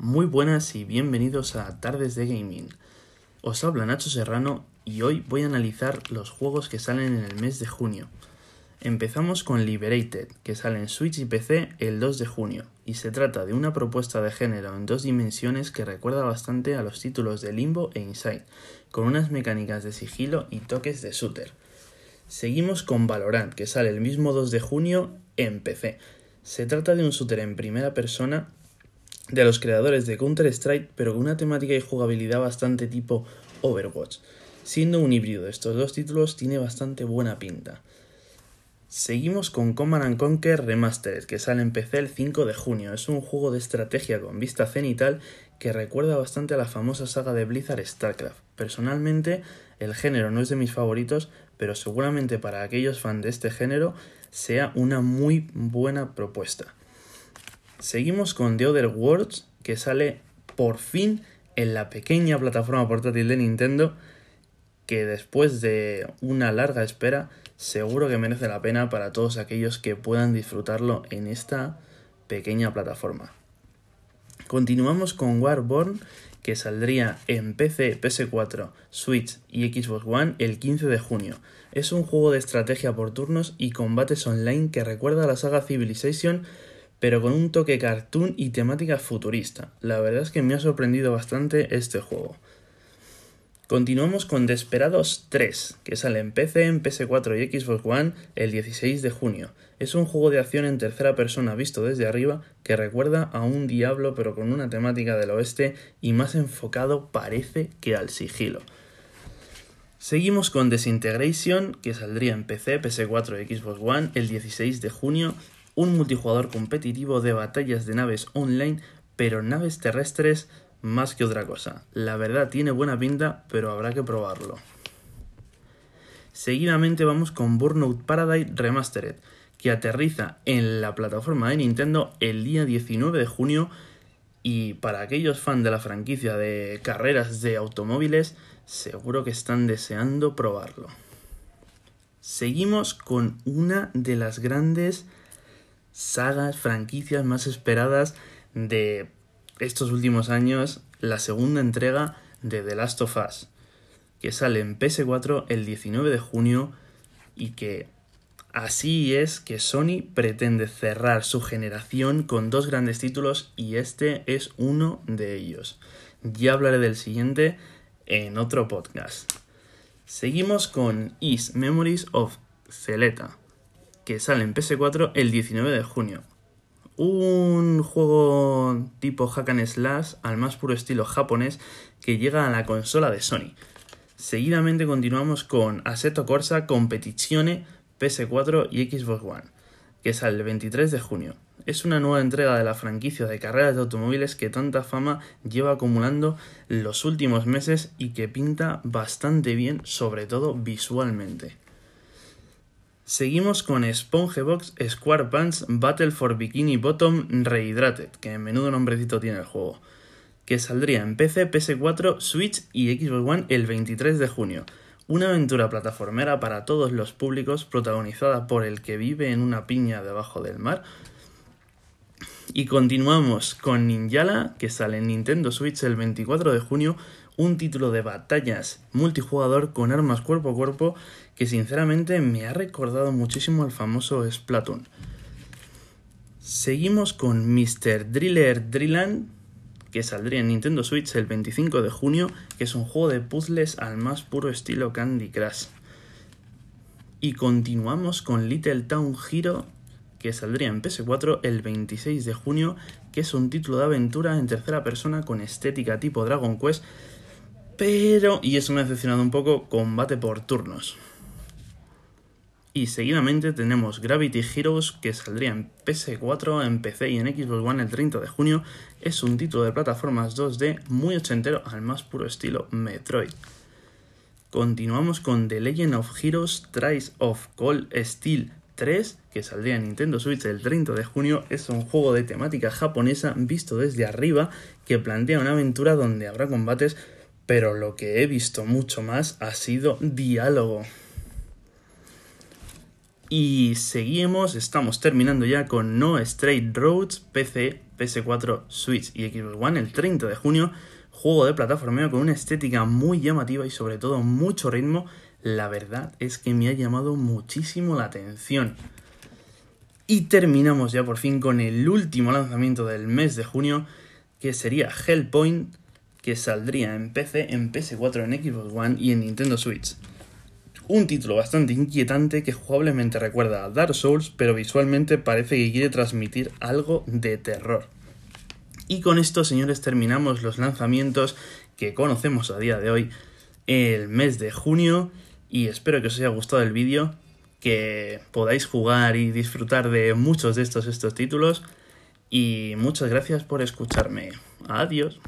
Muy buenas y bienvenidos a Tardes de Gaming. Os habla Nacho Serrano y hoy voy a analizar los juegos que salen en el mes de junio. Empezamos con Liberated, que sale en Switch y PC el 2 de junio, y se trata de una propuesta de género en dos dimensiones que recuerda bastante a los títulos de Limbo e Inside, con unas mecánicas de sigilo y toques de shooter. Seguimos con Valorant, que sale el mismo 2 de junio en PC. Se trata de un shooter en primera persona de los creadores de Counter-Strike, pero con una temática y jugabilidad bastante tipo Overwatch. Siendo un híbrido de estos dos títulos, tiene bastante buena pinta. Seguimos con Command Conquer Remastered, que sale en PC el 5 de junio. Es un juego de estrategia con vista cenital que recuerda bastante a la famosa saga de Blizzard StarCraft. Personalmente, el género no es de mis favoritos, pero seguramente para aquellos fans de este género sea una muy buena propuesta. Seguimos con The Other Worlds, que sale por fin en la pequeña plataforma portátil de Nintendo, que después de una larga espera seguro que merece la pena para todos aquellos que puedan disfrutarlo en esta pequeña plataforma. Continuamos con Warborn, que saldría en PC, PS4, Switch y Xbox One el 15 de junio. Es un juego de estrategia por turnos y combates online que recuerda a la saga Civilization, pero con un toque cartoon y temática futurista. La verdad es que me ha sorprendido bastante este juego. Continuamos con Desperados 3, que sale en PC, en PS4 y Xbox One el 16 de junio. Es un juego de acción en tercera persona visto desde arriba que recuerda a un diablo pero con una temática del oeste y más enfocado parece que al sigilo. Seguimos con Desintegration, que saldría en PC, PS4 y Xbox One el 16 de junio, un multijugador competitivo de batallas de naves online, pero naves terrestres más que otra cosa. La verdad tiene buena pinta, pero habrá que probarlo. Seguidamente vamos con Burnout Paradise Remastered, que aterriza en la plataforma de Nintendo el día 19 de junio y para aquellos fans de la franquicia de carreras de automóviles, seguro que están deseando probarlo. Seguimos con una de las grandes sagas, franquicias más esperadas de estos últimos años la segunda entrega de The Last of Us, que sale en PS4 el 19 de junio y que así es que Sony pretende cerrar su generación con dos grandes títulos y este es uno de ellos. Ya hablaré del siguiente en otro podcast. Seguimos con Is Memories of Celeta, que sale en PS4 el 19 de junio un juego tipo hack and slash al más puro estilo japonés que llega a la consola de Sony. Seguidamente continuamos con Assetto Corsa Competizione PS4 y Xbox One, que sale el 23 de junio. Es una nueva entrega de la franquicia de carreras de automóviles que tanta fama lleva acumulando los últimos meses y que pinta bastante bien, sobre todo visualmente. Seguimos con SpongeBob SquarePants Battle for Bikini Bottom Rehydrated, que en menudo nombrecito tiene el juego, que saldría en PC, PS4, Switch y Xbox One el 23 de junio. Una aventura plataformera para todos los públicos protagonizada por el que vive en una piña debajo del mar. Y continuamos con Ninjala, que sale en Nintendo Switch el 24 de junio, un título de batallas multijugador con armas cuerpo a cuerpo que sinceramente me ha recordado muchísimo al famoso Splatoon. Seguimos con Mr. Driller Drilland, que saldría en Nintendo Switch el 25 de junio, que es un juego de puzzles al más puro estilo Candy Crush. Y continuamos con Little Town Hero, que saldría en PS4 el 26 de junio, que es un título de aventura en tercera persona con estética tipo Dragon Quest, pero, y eso me ha decepcionado un poco, combate por turnos. Y seguidamente tenemos Gravity Heroes que saldría en PS4, en PC y en Xbox One el 30 de junio. Es un título de plataformas 2D muy ochentero al más puro estilo Metroid. Continuamos con The Legend of Heroes Trice of Cold Steel 3, que saldría en Nintendo Switch el 30 de junio. Es un juego de temática japonesa visto desde arriba que plantea una aventura donde habrá combates, pero lo que he visto mucho más ha sido diálogo. Y seguimos, estamos terminando ya con No Straight Roads PC PS4, Switch y Xbox One el 30 de junio. Juego de plataformeo con una estética muy llamativa y sobre todo mucho ritmo. La verdad es que me ha llamado muchísimo la atención. Y terminamos ya por fin con el último lanzamiento del mes de junio, que sería Hellpoint, que saldría en PC, en PS4, en Xbox One y en Nintendo Switch. Un título bastante inquietante que jugablemente recuerda a Dark Souls, pero visualmente parece que quiere transmitir algo de terror. Y con esto, señores, terminamos los lanzamientos que conocemos a día de hoy el mes de junio y espero que os haya gustado el vídeo que podáis jugar y disfrutar de muchos de estos, estos títulos. Y muchas gracias por escucharme. Adiós.